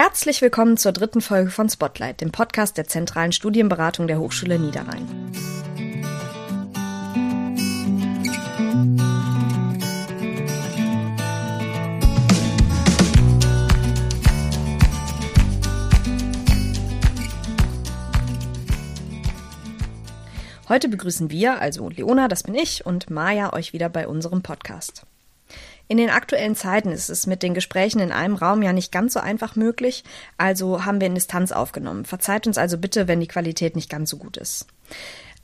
Herzlich willkommen zur dritten Folge von Spotlight, dem Podcast der zentralen Studienberatung der Hochschule Niederrhein. Heute begrüßen wir, also Leona, das bin ich, und Maja euch wieder bei unserem Podcast. In den aktuellen Zeiten ist es mit den Gesprächen in einem Raum ja nicht ganz so einfach möglich, also haben wir in Distanz aufgenommen. Verzeiht uns also bitte, wenn die Qualität nicht ganz so gut ist.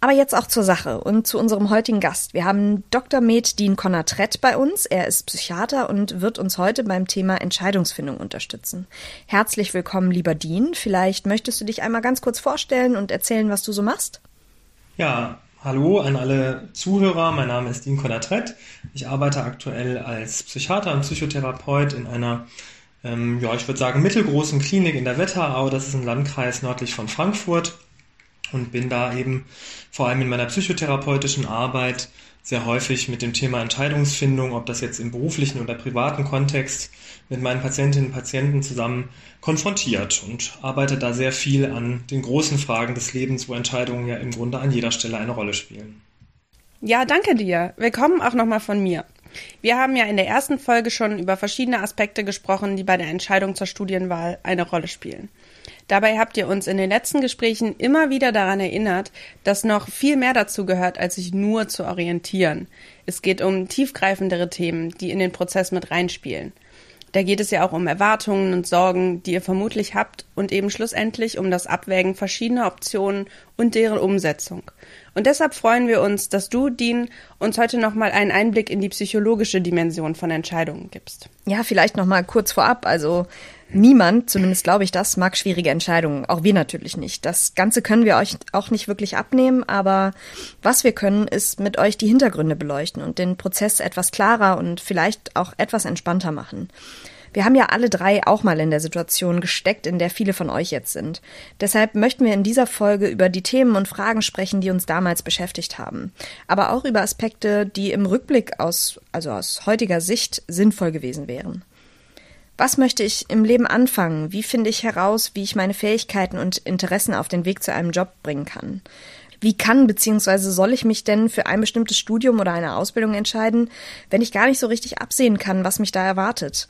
Aber jetzt auch zur Sache und zu unserem heutigen Gast. Wir haben Dr. Med Dean Conatret bei uns. Er ist Psychiater und wird uns heute beim Thema Entscheidungsfindung unterstützen. Herzlich willkommen, lieber Dean. Vielleicht möchtest du dich einmal ganz kurz vorstellen und erzählen, was du so machst? Ja, hallo an alle Zuhörer. Mein Name ist Dean Conatret. Ich arbeite aktuell als Psychiater und Psychotherapeut in einer, ähm, ja, ich würde sagen, mittelgroßen Klinik in der Wetterau. Das ist ein Landkreis nördlich von Frankfurt und bin da eben vor allem in meiner psychotherapeutischen Arbeit sehr häufig mit dem Thema Entscheidungsfindung, ob das jetzt im beruflichen oder privaten Kontext, mit meinen Patientinnen und Patienten zusammen konfrontiert und arbeite da sehr viel an den großen Fragen des Lebens, wo Entscheidungen ja im Grunde an jeder Stelle eine Rolle spielen. Ja, danke dir. Willkommen auch nochmal von mir. Wir haben ja in der ersten Folge schon über verschiedene Aspekte gesprochen, die bei der Entscheidung zur Studienwahl eine Rolle spielen. Dabei habt ihr uns in den letzten Gesprächen immer wieder daran erinnert, dass noch viel mehr dazu gehört, als sich nur zu orientieren. Es geht um tiefgreifendere Themen, die in den Prozess mit reinspielen. Da geht es ja auch um Erwartungen und Sorgen, die ihr vermutlich habt und eben schlussendlich um das Abwägen verschiedener Optionen und deren Umsetzung. Und deshalb freuen wir uns, dass du, Dean, uns heute nochmal einen Einblick in die psychologische Dimension von Entscheidungen gibst. Ja, vielleicht nochmal kurz vorab. Also niemand, zumindest glaube ich das, mag schwierige Entscheidungen. Auch wir natürlich nicht. Das Ganze können wir euch auch nicht wirklich abnehmen, aber was wir können, ist mit euch die Hintergründe beleuchten und den Prozess etwas klarer und vielleicht auch etwas entspannter machen. Wir haben ja alle drei auch mal in der Situation gesteckt, in der viele von euch jetzt sind. Deshalb möchten wir in dieser Folge über die Themen und Fragen sprechen, die uns damals beschäftigt haben. Aber auch über Aspekte, die im Rückblick aus, also aus heutiger Sicht sinnvoll gewesen wären. Was möchte ich im Leben anfangen? Wie finde ich heraus, wie ich meine Fähigkeiten und Interessen auf den Weg zu einem Job bringen kann? Wie kann bzw. soll ich mich denn für ein bestimmtes Studium oder eine Ausbildung entscheiden, wenn ich gar nicht so richtig absehen kann, was mich da erwartet?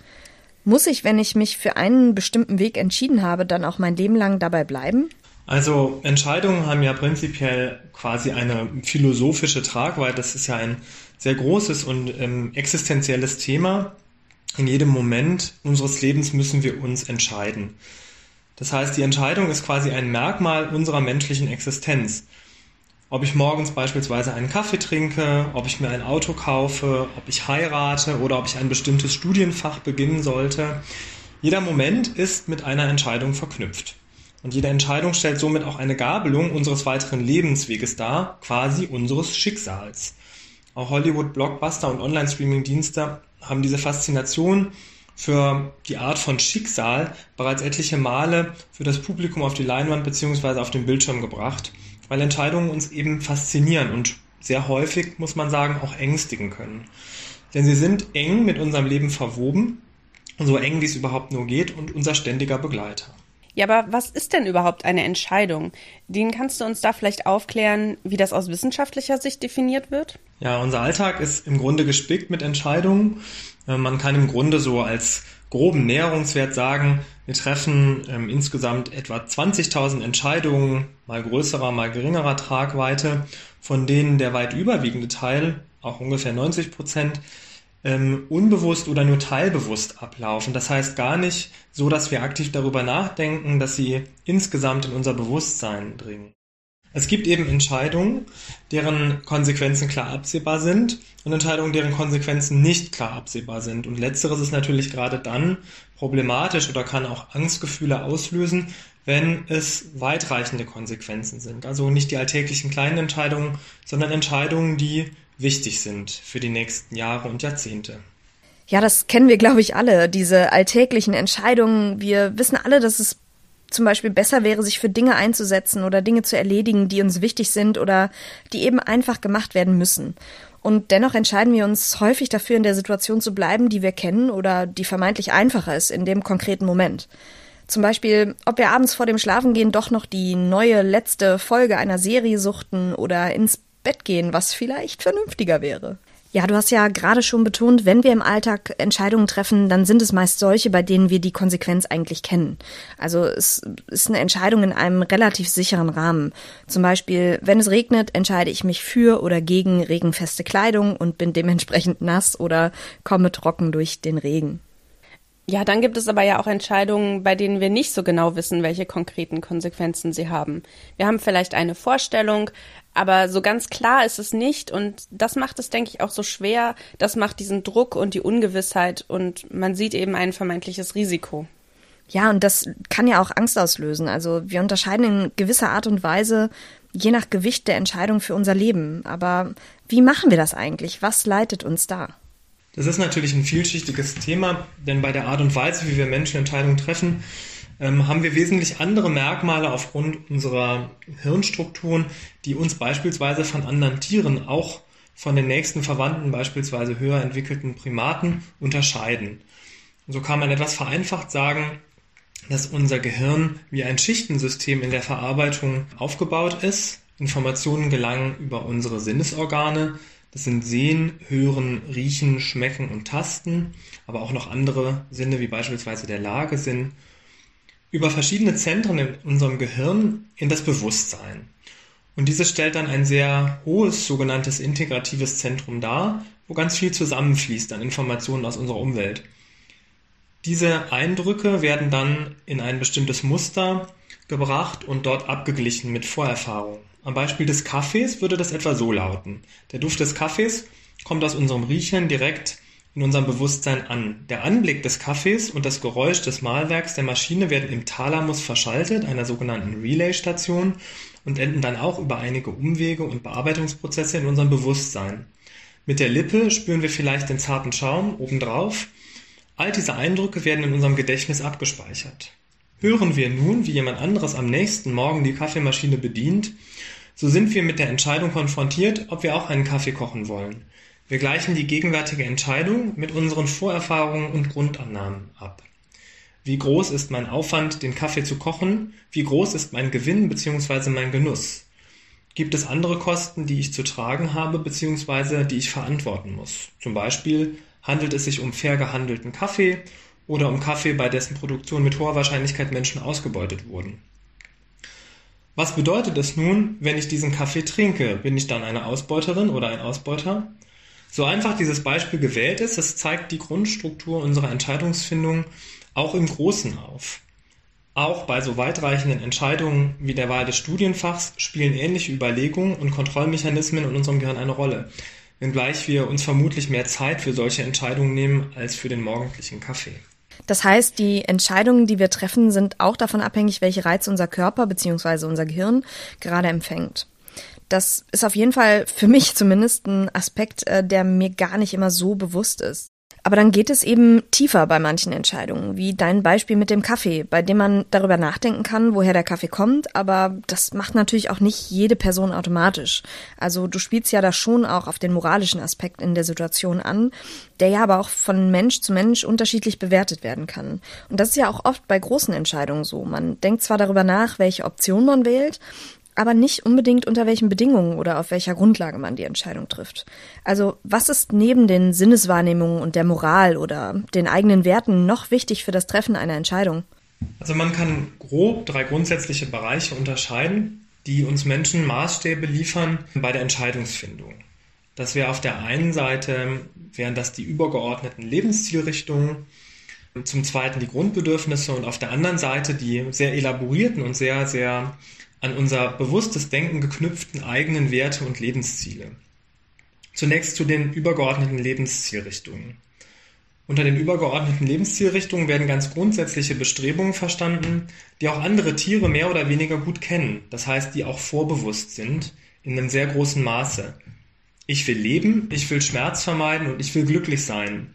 Muss ich, wenn ich mich für einen bestimmten Weg entschieden habe, dann auch mein Leben lang dabei bleiben? Also Entscheidungen haben ja prinzipiell quasi eine philosophische Tragweite. Das ist ja ein sehr großes und ähm, existenzielles Thema. In jedem Moment unseres Lebens müssen wir uns entscheiden. Das heißt, die Entscheidung ist quasi ein Merkmal unserer menschlichen Existenz ob ich morgens beispielsweise einen Kaffee trinke, ob ich mir ein Auto kaufe, ob ich heirate oder ob ich ein bestimmtes Studienfach beginnen sollte. Jeder Moment ist mit einer Entscheidung verknüpft. Und jede Entscheidung stellt somit auch eine Gabelung unseres weiteren Lebensweges dar, quasi unseres Schicksals. Auch Hollywood, Blockbuster und Online-Streaming-Dienste haben diese Faszination für die Art von Schicksal bereits etliche Male für das Publikum auf die Leinwand bzw. auf den Bildschirm gebracht weil Entscheidungen uns eben faszinieren und sehr häufig, muss man sagen, auch ängstigen können. Denn sie sind eng mit unserem Leben verwoben, so eng wie es überhaupt nur geht und unser ständiger Begleiter. Ja, aber was ist denn überhaupt eine Entscheidung? Den kannst du uns da vielleicht aufklären, wie das aus wissenschaftlicher Sicht definiert wird? Ja, unser Alltag ist im Grunde gespickt mit Entscheidungen. Äh, man kann im Grunde so als groben Näherungswert sagen, wir treffen ähm, insgesamt etwa 20.000 Entscheidungen, mal größerer, mal geringerer Tragweite, von denen der weit überwiegende Teil, auch ungefähr 90 Prozent, ähm, unbewusst oder nur teilbewusst ablaufen. Das heißt gar nicht so, dass wir aktiv darüber nachdenken, dass sie insgesamt in unser Bewusstsein dringen. Es gibt eben Entscheidungen, deren Konsequenzen klar absehbar sind und Entscheidungen, deren Konsequenzen nicht klar absehbar sind. Und letzteres ist natürlich gerade dann problematisch oder kann auch Angstgefühle auslösen, wenn es weitreichende Konsequenzen sind. Also nicht die alltäglichen kleinen Entscheidungen, sondern Entscheidungen, die wichtig sind für die nächsten Jahre und Jahrzehnte. Ja, das kennen wir, glaube ich, alle, diese alltäglichen Entscheidungen. Wir wissen alle, dass es zum Beispiel besser wäre, sich für Dinge einzusetzen oder Dinge zu erledigen, die uns wichtig sind oder die eben einfach gemacht werden müssen. Und dennoch entscheiden wir uns häufig dafür, in der Situation zu bleiben, die wir kennen oder die vermeintlich einfacher ist in dem konkreten Moment. Zum Beispiel, ob wir abends vor dem Schlafengehen doch noch die neue letzte Folge einer Serie suchten oder ins Bett gehen, was vielleicht vernünftiger wäre. Ja, du hast ja gerade schon betont, wenn wir im Alltag Entscheidungen treffen, dann sind es meist solche, bei denen wir die Konsequenz eigentlich kennen. Also es ist eine Entscheidung in einem relativ sicheren Rahmen. Zum Beispiel, wenn es regnet, entscheide ich mich für oder gegen regenfeste Kleidung und bin dementsprechend nass oder komme trocken durch den Regen. Ja, dann gibt es aber ja auch Entscheidungen, bei denen wir nicht so genau wissen, welche konkreten Konsequenzen sie haben. Wir haben vielleicht eine Vorstellung, aber so ganz klar ist es nicht und das macht es, denke ich, auch so schwer. Das macht diesen Druck und die Ungewissheit und man sieht eben ein vermeintliches Risiko. Ja, und das kann ja auch Angst auslösen. Also wir unterscheiden in gewisser Art und Weise je nach Gewicht der Entscheidung für unser Leben. Aber wie machen wir das eigentlich? Was leitet uns da? Das ist natürlich ein vielschichtiges Thema, denn bei der Art und Weise, wie wir Menschen Entscheidungen treffen, ähm, haben wir wesentlich andere Merkmale aufgrund unserer Hirnstrukturen, die uns beispielsweise von anderen Tieren, auch von den nächsten Verwandten, beispielsweise höher entwickelten Primaten, unterscheiden. so kann man etwas vereinfacht sagen, dass unser Gehirn wie ein Schichtensystem in der Verarbeitung aufgebaut ist. Informationen gelangen über unsere Sinnesorgane, das sind Sehen, Hören, Riechen, Schmecken und Tasten, aber auch noch andere Sinne wie beispielsweise der Lagesinn, über verschiedene Zentren in unserem Gehirn in das Bewusstsein. Und dieses stellt dann ein sehr hohes sogenanntes integratives Zentrum dar, wo ganz viel zusammenfließt an Informationen aus unserer Umwelt. Diese Eindrücke werden dann in ein bestimmtes Muster gebracht und dort abgeglichen mit Vorerfahrungen. Am Beispiel des Kaffees würde das etwa so lauten. Der Duft des Kaffees kommt aus unserem Riechen direkt in unserem Bewusstsein an. Der Anblick des Kaffees und das Geräusch des Mahlwerks der Maschine werden im Thalamus verschaltet, einer sogenannten Relay-Station, und enden dann auch über einige Umwege und Bearbeitungsprozesse in unserem Bewusstsein. Mit der Lippe spüren wir vielleicht den zarten Schaum obendrauf. All diese Eindrücke werden in unserem Gedächtnis abgespeichert. Hören wir nun, wie jemand anderes am nächsten Morgen die Kaffeemaschine bedient, so sind wir mit der Entscheidung konfrontiert, ob wir auch einen Kaffee kochen wollen. Wir gleichen die gegenwärtige Entscheidung mit unseren Vorerfahrungen und Grundannahmen ab. Wie groß ist mein Aufwand, den Kaffee zu kochen? Wie groß ist mein Gewinn bzw. mein Genuss? Gibt es andere Kosten, die ich zu tragen habe bzw. die ich verantworten muss? Zum Beispiel handelt es sich um fair gehandelten Kaffee oder um Kaffee, bei dessen Produktion mit hoher Wahrscheinlichkeit Menschen ausgebeutet wurden. Was bedeutet es nun, wenn ich diesen Kaffee trinke? Bin ich dann eine Ausbeuterin oder ein Ausbeuter? So einfach dieses Beispiel gewählt ist, es zeigt die Grundstruktur unserer Entscheidungsfindung auch im Großen auf. Auch bei so weitreichenden Entscheidungen wie der Wahl des Studienfachs spielen ähnliche Überlegungen und Kontrollmechanismen in unserem Gehirn eine Rolle, wenngleich wir uns vermutlich mehr Zeit für solche Entscheidungen nehmen als für den morgendlichen Kaffee. Das heißt, die Entscheidungen, die wir treffen, sind auch davon abhängig, welche Reize unser Körper bzw. unser Gehirn gerade empfängt. Das ist auf jeden Fall für mich zumindest ein Aspekt, äh, der mir gar nicht immer so bewusst ist. Aber dann geht es eben tiefer bei manchen Entscheidungen, wie dein Beispiel mit dem Kaffee, bei dem man darüber nachdenken kann, woher der Kaffee kommt, aber das macht natürlich auch nicht jede Person automatisch. Also du spielst ja da schon auch auf den moralischen Aspekt in der Situation an, der ja aber auch von Mensch zu Mensch unterschiedlich bewertet werden kann. Und das ist ja auch oft bei großen Entscheidungen so. Man denkt zwar darüber nach, welche Option man wählt, aber nicht unbedingt unter welchen Bedingungen oder auf welcher Grundlage man die Entscheidung trifft. Also was ist neben den Sinneswahrnehmungen und der Moral oder den eigenen Werten noch wichtig für das Treffen einer Entscheidung? Also man kann grob drei grundsätzliche Bereiche unterscheiden, die uns Menschen Maßstäbe liefern bei der Entscheidungsfindung. Das wäre auf der einen Seite, wären das die übergeordneten Lebenszielrichtungen, zum zweiten die Grundbedürfnisse und auf der anderen Seite die sehr elaborierten und sehr, sehr an unser bewusstes Denken geknüpften eigenen Werte und Lebensziele. Zunächst zu den übergeordneten Lebenszielrichtungen. Unter den übergeordneten Lebenszielrichtungen werden ganz grundsätzliche Bestrebungen verstanden, die auch andere Tiere mehr oder weniger gut kennen, das heißt, die auch vorbewusst sind, in einem sehr großen Maße. Ich will leben, ich will Schmerz vermeiden und ich will glücklich sein.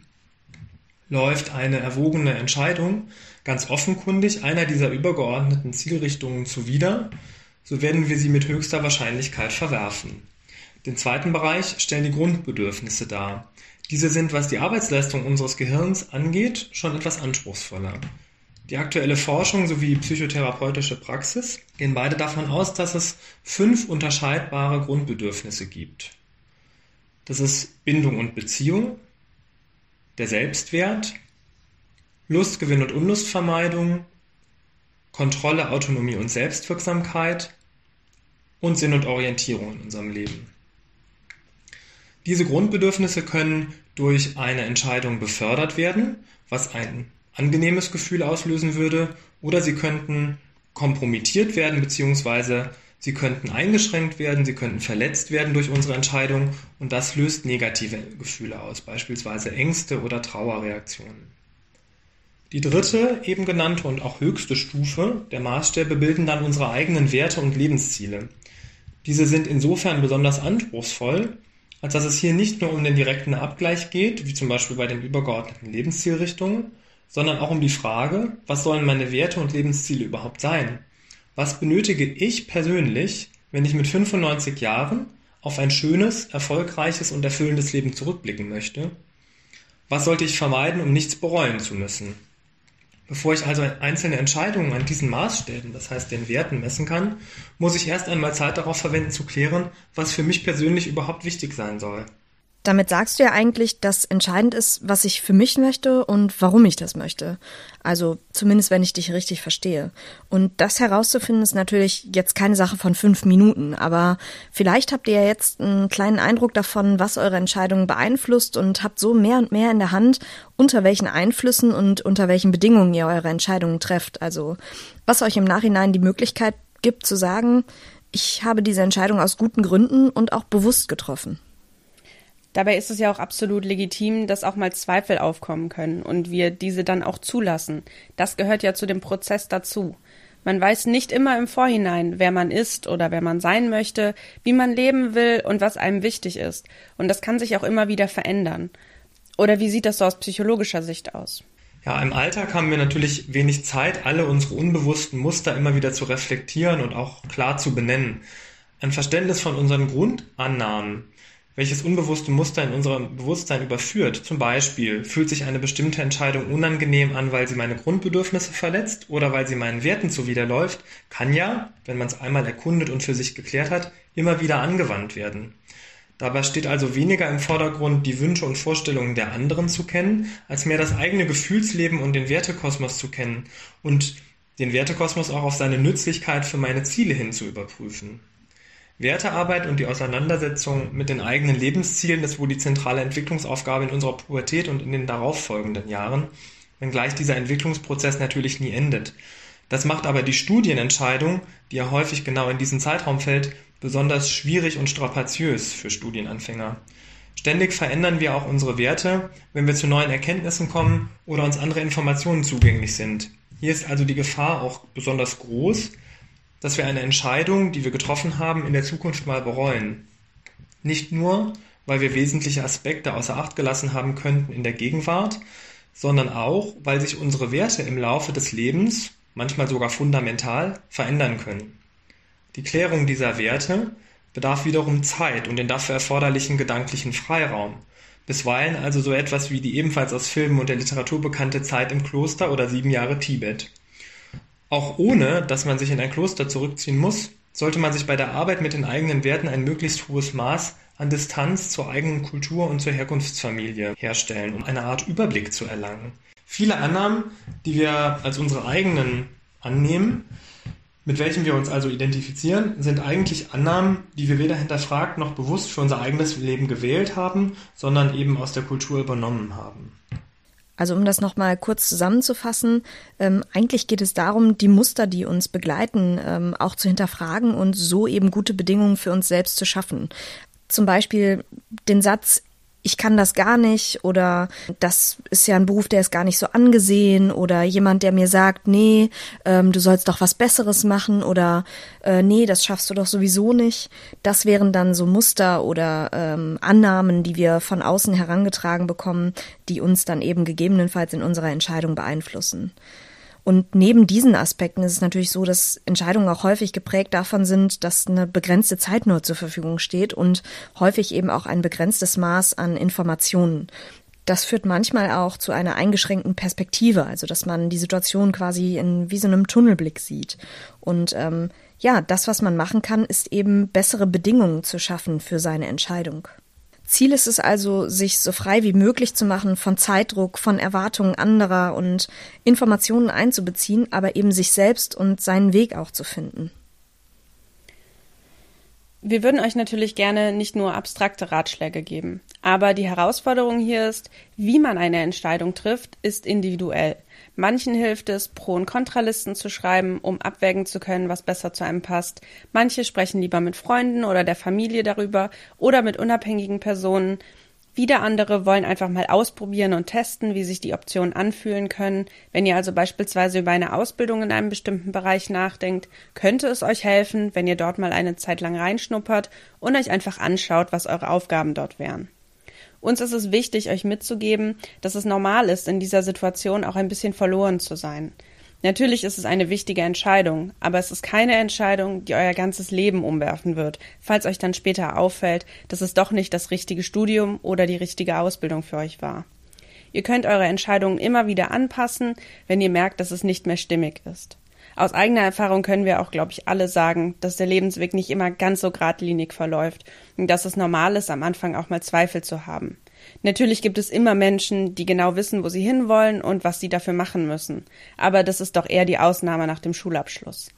Läuft eine erwogene Entscheidung ganz offenkundig einer dieser übergeordneten Zielrichtungen zuwider, so werden wir sie mit höchster Wahrscheinlichkeit verwerfen. Den zweiten Bereich stellen die Grundbedürfnisse dar. Diese sind, was die Arbeitsleistung unseres Gehirns angeht, schon etwas anspruchsvoller. Die aktuelle Forschung sowie psychotherapeutische Praxis gehen beide davon aus, dass es fünf unterscheidbare Grundbedürfnisse gibt. Das ist Bindung und Beziehung, der Selbstwert, Lustgewinn und Unlustvermeidung, Kontrolle, Autonomie und Selbstwirksamkeit und Sinn und Orientierung in unserem Leben. Diese Grundbedürfnisse können durch eine Entscheidung befördert werden, was ein angenehmes Gefühl auslösen würde, oder sie könnten kompromittiert werden, beziehungsweise sie könnten eingeschränkt werden, sie könnten verletzt werden durch unsere Entscheidung und das löst negative Gefühle aus, beispielsweise Ängste oder Trauerreaktionen. Die dritte, eben genannte und auch höchste Stufe der Maßstäbe bilden dann unsere eigenen Werte und Lebensziele. Diese sind insofern besonders anspruchsvoll, als dass es hier nicht nur um den direkten Abgleich geht, wie zum Beispiel bei den übergeordneten Lebenszielrichtungen, sondern auch um die Frage, was sollen meine Werte und Lebensziele überhaupt sein? Was benötige ich persönlich, wenn ich mit 95 Jahren auf ein schönes, erfolgreiches und erfüllendes Leben zurückblicken möchte? Was sollte ich vermeiden, um nichts bereuen zu müssen? Bevor ich also einzelne Entscheidungen an diesen Maßstäben, das heißt den Werten messen kann, muss ich erst einmal Zeit darauf verwenden zu klären, was für mich persönlich überhaupt wichtig sein soll. Damit sagst du ja eigentlich, dass entscheidend ist, was ich für mich möchte und warum ich das möchte. Also zumindest, wenn ich dich richtig verstehe. Und das herauszufinden ist natürlich jetzt keine Sache von fünf Minuten, aber vielleicht habt ihr ja jetzt einen kleinen Eindruck davon, was eure Entscheidungen beeinflusst und habt so mehr und mehr in der Hand, unter welchen Einflüssen und unter welchen Bedingungen ihr eure Entscheidungen trefft. Also was euch im Nachhinein die Möglichkeit gibt zu sagen, ich habe diese Entscheidung aus guten Gründen und auch bewusst getroffen. Dabei ist es ja auch absolut legitim, dass auch mal Zweifel aufkommen können und wir diese dann auch zulassen. Das gehört ja zu dem Prozess dazu. Man weiß nicht immer im Vorhinein, wer man ist oder wer man sein möchte, wie man leben will und was einem wichtig ist. Und das kann sich auch immer wieder verändern. Oder wie sieht das so aus psychologischer Sicht aus? Ja, im Alltag haben wir natürlich wenig Zeit, alle unsere unbewussten Muster immer wieder zu reflektieren und auch klar zu benennen. Ein Verständnis von unseren Grundannahmen welches unbewusste Muster in unserem Bewusstsein überführt. Zum Beispiel fühlt sich eine bestimmte Entscheidung unangenehm an, weil sie meine Grundbedürfnisse verletzt oder weil sie meinen Werten zuwiderläuft, kann ja, wenn man es einmal erkundet und für sich geklärt hat, immer wieder angewandt werden. Dabei steht also weniger im Vordergrund, die Wünsche und Vorstellungen der anderen zu kennen, als mehr das eigene Gefühlsleben und den Wertekosmos zu kennen und den Wertekosmos auch auf seine Nützlichkeit für meine Ziele hin zu überprüfen. Wertearbeit und die Auseinandersetzung mit den eigenen Lebenszielen ist wohl die zentrale Entwicklungsaufgabe in unserer Pubertät und in den darauffolgenden Jahren, wenngleich dieser Entwicklungsprozess natürlich nie endet. Das macht aber die Studienentscheidung, die ja häufig genau in diesen Zeitraum fällt, besonders schwierig und strapaziös für Studienanfänger. Ständig verändern wir auch unsere Werte, wenn wir zu neuen Erkenntnissen kommen oder uns andere Informationen zugänglich sind. Hier ist also die Gefahr auch besonders groß, dass wir eine Entscheidung, die wir getroffen haben, in der Zukunft mal bereuen. Nicht nur, weil wir wesentliche Aspekte außer Acht gelassen haben könnten in der Gegenwart, sondern auch, weil sich unsere Werte im Laufe des Lebens, manchmal sogar fundamental, verändern können. Die Klärung dieser Werte bedarf wiederum Zeit und den dafür erforderlichen gedanklichen Freiraum. Bisweilen also so etwas wie die ebenfalls aus Filmen und der Literatur bekannte Zeit im Kloster oder sieben Jahre Tibet. Auch ohne, dass man sich in ein Kloster zurückziehen muss, sollte man sich bei der Arbeit mit den eigenen Werten ein möglichst hohes Maß an Distanz zur eigenen Kultur und zur Herkunftsfamilie herstellen, um eine Art Überblick zu erlangen. Viele Annahmen, die wir als unsere eigenen annehmen, mit welchen wir uns also identifizieren, sind eigentlich Annahmen, die wir weder hinterfragt noch bewusst für unser eigenes Leben gewählt haben, sondern eben aus der Kultur übernommen haben. Also um das nochmal kurz zusammenzufassen, ähm, eigentlich geht es darum, die Muster, die uns begleiten, ähm, auch zu hinterfragen und so eben gute Bedingungen für uns selbst zu schaffen. Zum Beispiel den Satz, ich kann das gar nicht oder das ist ja ein Beruf, der ist gar nicht so angesehen oder jemand, der mir sagt, nee, ähm, du sollst doch was Besseres machen oder äh, nee, das schaffst du doch sowieso nicht. Das wären dann so Muster oder ähm, Annahmen, die wir von außen herangetragen bekommen, die uns dann eben gegebenenfalls in unserer Entscheidung beeinflussen. Und neben diesen Aspekten ist es natürlich so, dass Entscheidungen auch häufig geprägt davon sind, dass eine begrenzte Zeit nur zur Verfügung steht und häufig eben auch ein begrenztes Maß an Informationen. Das führt manchmal auch zu einer eingeschränkten Perspektive, also dass man die Situation quasi in wie so einem Tunnelblick sieht. Und ähm, ja, das, was man machen kann, ist eben bessere Bedingungen zu schaffen für seine Entscheidung. Ziel ist es also, sich so frei wie möglich zu machen von Zeitdruck, von Erwartungen anderer und Informationen einzubeziehen, aber eben sich selbst und seinen Weg auch zu finden. Wir würden euch natürlich gerne nicht nur abstrakte Ratschläge geben, aber die Herausforderung hier ist, wie man eine Entscheidung trifft, ist individuell. Manchen hilft es, Pro- und Kontralisten zu schreiben, um abwägen zu können, was besser zu einem passt. Manche sprechen lieber mit Freunden oder der Familie darüber oder mit unabhängigen Personen. Wieder andere wollen einfach mal ausprobieren und testen, wie sich die Optionen anfühlen können. Wenn ihr also beispielsweise über eine Ausbildung in einem bestimmten Bereich nachdenkt, könnte es euch helfen, wenn ihr dort mal eine Zeit lang reinschnuppert und euch einfach anschaut, was eure Aufgaben dort wären. Uns ist es wichtig, euch mitzugeben, dass es normal ist, in dieser Situation auch ein bisschen verloren zu sein. Natürlich ist es eine wichtige Entscheidung, aber es ist keine Entscheidung, die euer ganzes Leben umwerfen wird, falls euch dann später auffällt, dass es doch nicht das richtige Studium oder die richtige Ausbildung für euch war. Ihr könnt eure Entscheidungen immer wieder anpassen, wenn ihr merkt, dass es nicht mehr stimmig ist. Aus eigener Erfahrung können wir auch, glaube ich, alle sagen, dass der Lebensweg nicht immer ganz so geradlinig verläuft und dass es normal ist, am Anfang auch mal Zweifel zu haben. Natürlich gibt es immer Menschen, die genau wissen, wo sie hinwollen und was sie dafür machen müssen. Aber das ist doch eher die Ausnahme nach dem Schulabschluss.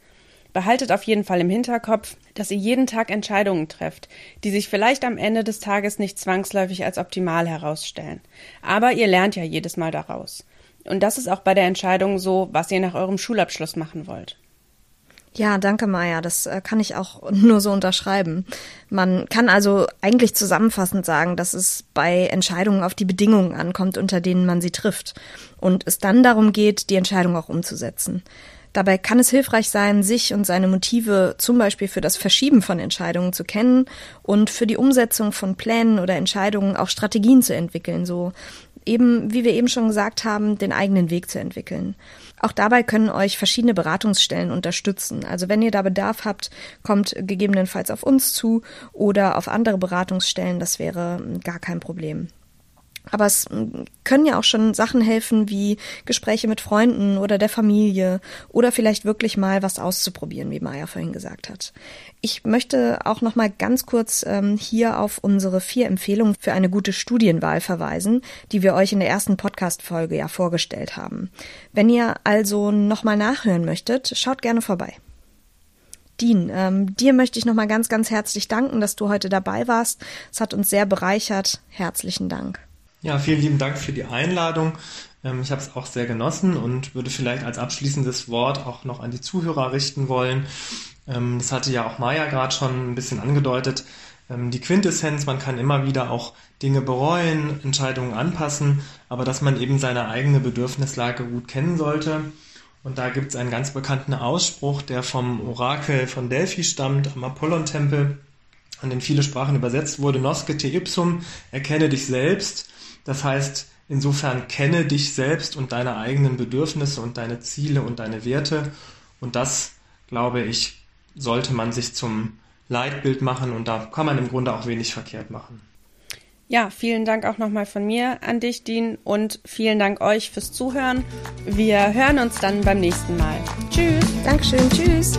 Behaltet auf jeden Fall im Hinterkopf, dass ihr jeden Tag Entscheidungen trefft, die sich vielleicht am Ende des Tages nicht zwangsläufig als optimal herausstellen. Aber ihr lernt ja jedes Mal daraus. Und das ist auch bei der Entscheidung so, was ihr nach eurem Schulabschluss machen wollt. Ja, danke, Maja. Das äh, kann ich auch nur so unterschreiben. Man kann also eigentlich zusammenfassend sagen, dass es bei Entscheidungen auf die Bedingungen ankommt, unter denen man sie trifft. Und es dann darum geht, die Entscheidung auch umzusetzen. Dabei kann es hilfreich sein, sich und seine Motive zum Beispiel für das Verschieben von Entscheidungen zu kennen und für die Umsetzung von Plänen oder Entscheidungen auch Strategien zu entwickeln, so eben, wie wir eben schon gesagt haben, den eigenen Weg zu entwickeln. Auch dabei können euch verschiedene Beratungsstellen unterstützen. Also wenn ihr da Bedarf habt, kommt gegebenenfalls auf uns zu oder auf andere Beratungsstellen. Das wäre gar kein Problem. Aber es können ja auch schon Sachen helfen wie Gespräche mit Freunden oder der Familie oder vielleicht wirklich mal was auszuprobieren, wie Maya vorhin gesagt hat. Ich möchte auch noch mal ganz kurz ähm, hier auf unsere vier Empfehlungen für eine gute Studienwahl verweisen, die wir euch in der ersten Podcast-Folge ja vorgestellt haben. Wenn ihr also noch mal nachhören möchtet, schaut gerne vorbei. Dean, ähm, dir möchte ich noch mal ganz, ganz herzlich danken, dass du heute dabei warst. Es hat uns sehr bereichert. Herzlichen Dank. Ja, vielen lieben Dank für die Einladung. Ähm, ich habe es auch sehr genossen und würde vielleicht als abschließendes Wort auch noch an die Zuhörer richten wollen. Ähm, das hatte ja auch Maya gerade schon ein bisschen angedeutet. Ähm, die Quintessenz, man kann immer wieder auch Dinge bereuen, Entscheidungen anpassen, aber dass man eben seine eigene Bedürfnislage gut kennen sollte. Und da gibt es einen ganz bekannten Ausspruch, der vom Orakel von Delphi stammt, am Apollon-Tempel, und in viele Sprachen übersetzt wurde, Nosce te ipsum, erkenne dich selbst. Das heißt, insofern kenne dich selbst und deine eigenen Bedürfnisse und deine Ziele und deine Werte. Und das, glaube ich, sollte man sich zum Leitbild machen und da kann man im Grunde auch wenig verkehrt machen. Ja, vielen Dank auch nochmal von mir an dich, Dean, und vielen Dank euch fürs Zuhören. Wir hören uns dann beim nächsten Mal. Tschüss. Dankeschön. Tschüss.